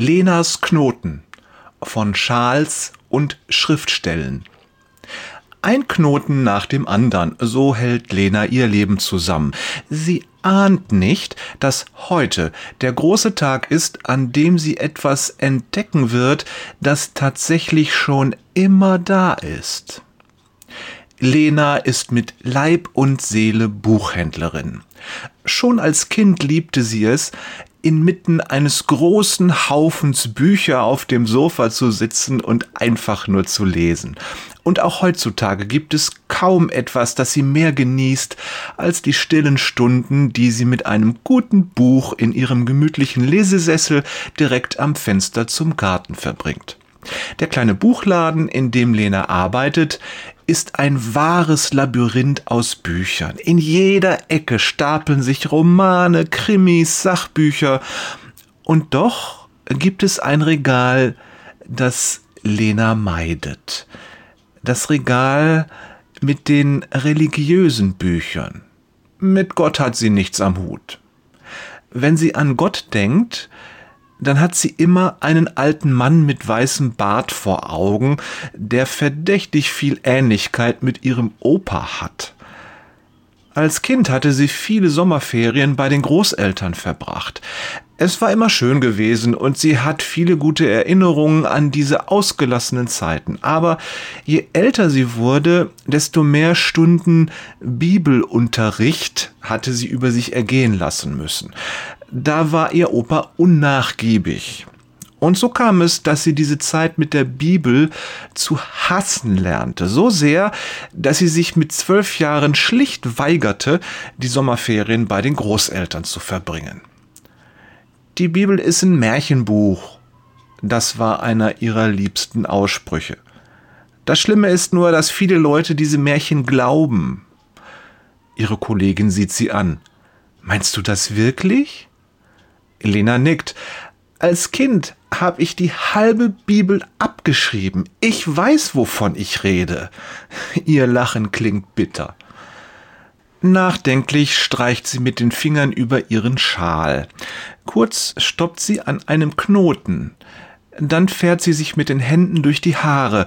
Lenas Knoten von Schals und Schriftstellen. Ein Knoten nach dem andern, so hält Lena ihr Leben zusammen. Sie ahnt nicht, dass heute der große Tag ist, an dem sie etwas entdecken wird, das tatsächlich schon immer da ist. Lena ist mit Leib und Seele Buchhändlerin. Schon als Kind liebte sie es, inmitten eines großen Haufens Bücher auf dem Sofa zu sitzen und einfach nur zu lesen. Und auch heutzutage gibt es kaum etwas, das sie mehr genießt, als die stillen Stunden, die sie mit einem guten Buch in ihrem gemütlichen Lesesessel direkt am Fenster zum Garten verbringt. Der kleine Buchladen, in dem Lena arbeitet, ist ein wahres Labyrinth aus Büchern. In jeder Ecke stapeln sich Romane, Krimis, Sachbücher. Und doch gibt es ein Regal, das Lena meidet. Das Regal mit den religiösen Büchern. Mit Gott hat sie nichts am Hut. Wenn sie an Gott denkt, dann hat sie immer einen alten Mann mit weißem Bart vor Augen, der verdächtig viel Ähnlichkeit mit ihrem Opa hat. Als Kind hatte sie viele Sommerferien bei den Großeltern verbracht. Es war immer schön gewesen und sie hat viele gute Erinnerungen an diese ausgelassenen Zeiten. Aber je älter sie wurde, desto mehr Stunden Bibelunterricht hatte sie über sich ergehen lassen müssen da war ihr Opa unnachgiebig. Und so kam es, dass sie diese Zeit mit der Bibel zu hassen lernte. So sehr, dass sie sich mit zwölf Jahren schlicht weigerte, die Sommerferien bei den Großeltern zu verbringen. Die Bibel ist ein Märchenbuch. Das war einer ihrer liebsten Aussprüche. Das Schlimme ist nur, dass viele Leute diese Märchen glauben. Ihre Kollegin sieht sie an. Meinst du das wirklich? Elena nickt. Als Kind habe ich die halbe Bibel abgeschrieben. Ich weiß, wovon ich rede. Ihr Lachen klingt bitter. Nachdenklich streicht sie mit den Fingern über ihren Schal. Kurz stoppt sie an einem Knoten. Dann fährt sie sich mit den Händen durch die Haare.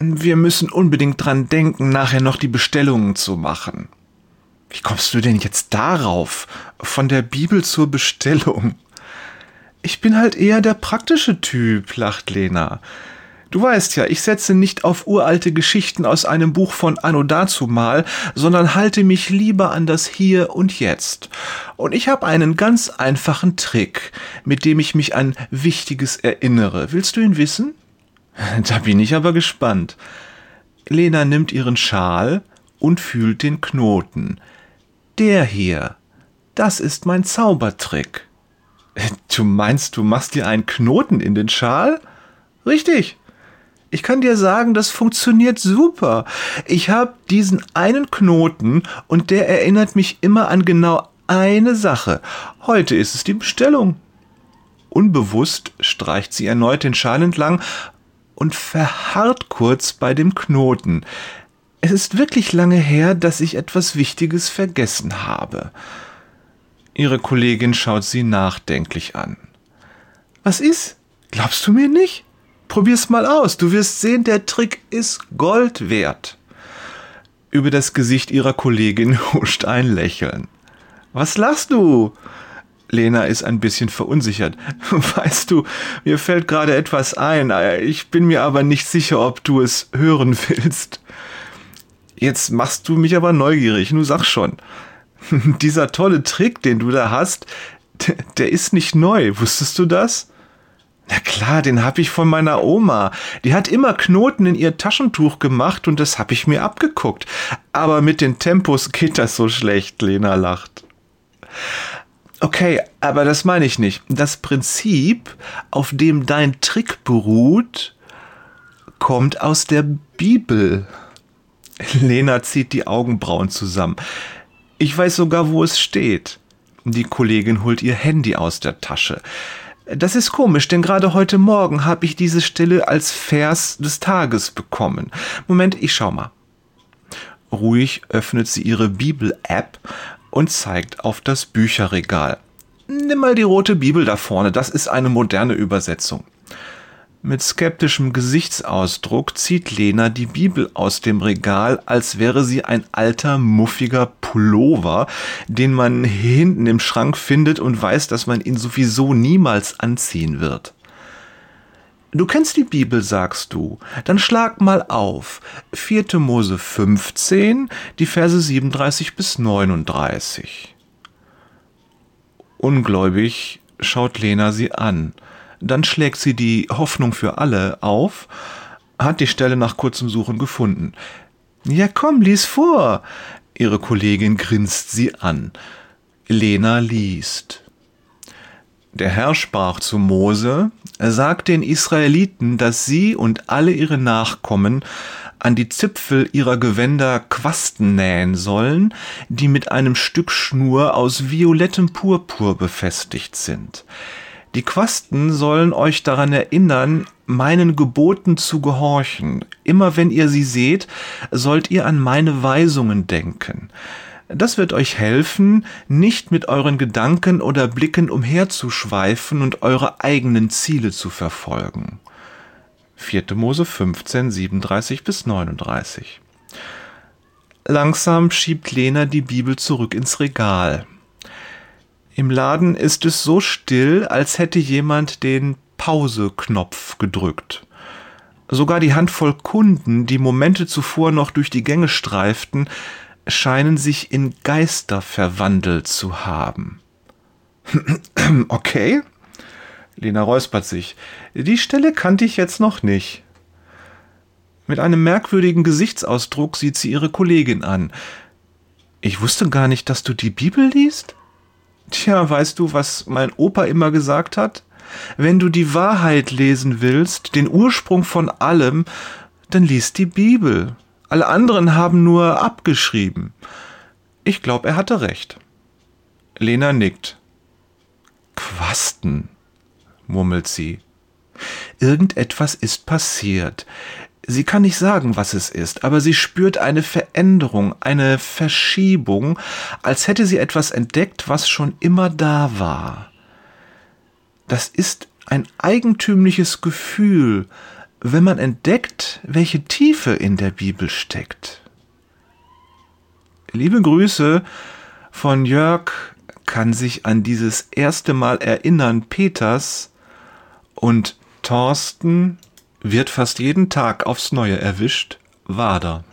Wir müssen unbedingt dran denken, nachher noch die Bestellungen zu machen. Wie kommst du denn jetzt darauf? Von der Bibel zur Bestellung. Ich bin halt eher der praktische Typ, lacht Lena. Du weißt ja, ich setze nicht auf uralte Geschichten aus einem Buch von Anno dazumal, sondern halte mich lieber an das Hier und Jetzt. Und ich habe einen ganz einfachen Trick, mit dem ich mich an Wichtiges erinnere. Willst du ihn wissen? Da bin ich aber gespannt. Lena nimmt ihren Schal und fühlt den Knoten. Der hier, das ist mein Zaubertrick. Du meinst, du machst dir einen Knoten in den Schal? Richtig. Ich kann dir sagen, das funktioniert super. Ich habe diesen einen Knoten und der erinnert mich immer an genau eine Sache. Heute ist es die Bestellung. Unbewusst streicht sie erneut den Schal entlang und verharrt kurz bei dem Knoten. Es ist wirklich lange her, dass ich etwas Wichtiges vergessen habe. Ihre Kollegin schaut sie nachdenklich an. Was ist? Glaubst du mir nicht? Probier's mal aus. Du wirst sehen, der Trick ist Gold wert. Über das Gesicht ihrer Kollegin huscht ein Lächeln. Was lachst du? Lena ist ein bisschen verunsichert. Weißt du, mir fällt gerade etwas ein. Ich bin mir aber nicht sicher, ob du es hören willst. Jetzt machst du mich aber neugierig. Nu sag schon. Dieser tolle Trick, den du da hast, der ist nicht neu. Wusstest du das? Na klar, den hab ich von meiner Oma. Die hat immer Knoten in ihr Taschentuch gemacht und das hab ich mir abgeguckt. Aber mit den Tempos geht das so schlecht, Lena lacht. Okay, aber das meine ich nicht. Das Prinzip, auf dem dein Trick beruht, kommt aus der Bibel. Lena zieht die Augenbrauen zusammen. Ich weiß sogar, wo es steht. Die Kollegin holt ihr Handy aus der Tasche. Das ist komisch, denn gerade heute Morgen habe ich diese Stelle als Vers des Tages bekommen. Moment, ich schau mal. Ruhig öffnet sie ihre Bibel-App und zeigt auf das Bücherregal. Nimm mal die rote Bibel da vorne, das ist eine moderne Übersetzung. Mit skeptischem Gesichtsausdruck zieht Lena die Bibel aus dem Regal, als wäre sie ein alter, muffiger Pullover, den man hinten im Schrank findet und weiß, dass man ihn sowieso niemals anziehen wird. Du kennst die Bibel, sagst du. Dann schlag mal auf. 4. Mose 15, die Verse 37 bis 39. Ungläubig schaut Lena sie an. Dann schlägt sie die Hoffnung für alle auf, hat die Stelle nach kurzem Suchen gefunden. Ja, komm, lies vor. Ihre Kollegin grinst sie an. Lena liest. Der Herr sprach zu Mose, er sagt den Israeliten, dass sie und alle ihre Nachkommen an die Zipfel ihrer Gewänder Quasten nähen sollen, die mit einem Stück Schnur aus violettem Purpur befestigt sind. Die Quasten sollen euch daran erinnern, meinen Geboten zu gehorchen. Immer wenn ihr sie seht, sollt ihr an meine Weisungen denken. Das wird euch helfen, nicht mit euren Gedanken oder Blicken umherzuschweifen und eure eigenen Ziele zu verfolgen. 4. Mose 15, 37 bis 39. Langsam schiebt Lena die Bibel zurück ins Regal. Im Laden ist es so still, als hätte jemand den Pause-Knopf gedrückt. Sogar die Handvoll Kunden, die Momente zuvor noch durch die Gänge streiften, scheinen sich in Geister verwandelt zu haben. okay. Lena räuspert sich. Die Stelle kannte ich jetzt noch nicht. Mit einem merkwürdigen Gesichtsausdruck sieht sie ihre Kollegin an. Ich wusste gar nicht, dass du die Bibel liest? Tja, weißt du, was mein Opa immer gesagt hat? Wenn du die Wahrheit lesen willst, den Ursprung von allem, dann lies die Bibel. Alle anderen haben nur abgeschrieben. Ich glaube, er hatte recht. Lena nickt. Quasten, murmelt sie. Irgendetwas ist passiert. Sie kann nicht sagen, was es ist, aber sie spürt eine Veränderung, eine Verschiebung, als hätte sie etwas entdeckt, was schon immer da war. Das ist ein eigentümliches Gefühl, wenn man entdeckt, welche Tiefe in der Bibel steckt. Liebe Grüße von Jörg kann sich an dieses erste Mal erinnern Peters und Thorsten wird fast jeden Tag aufs Neue erwischt, Wader.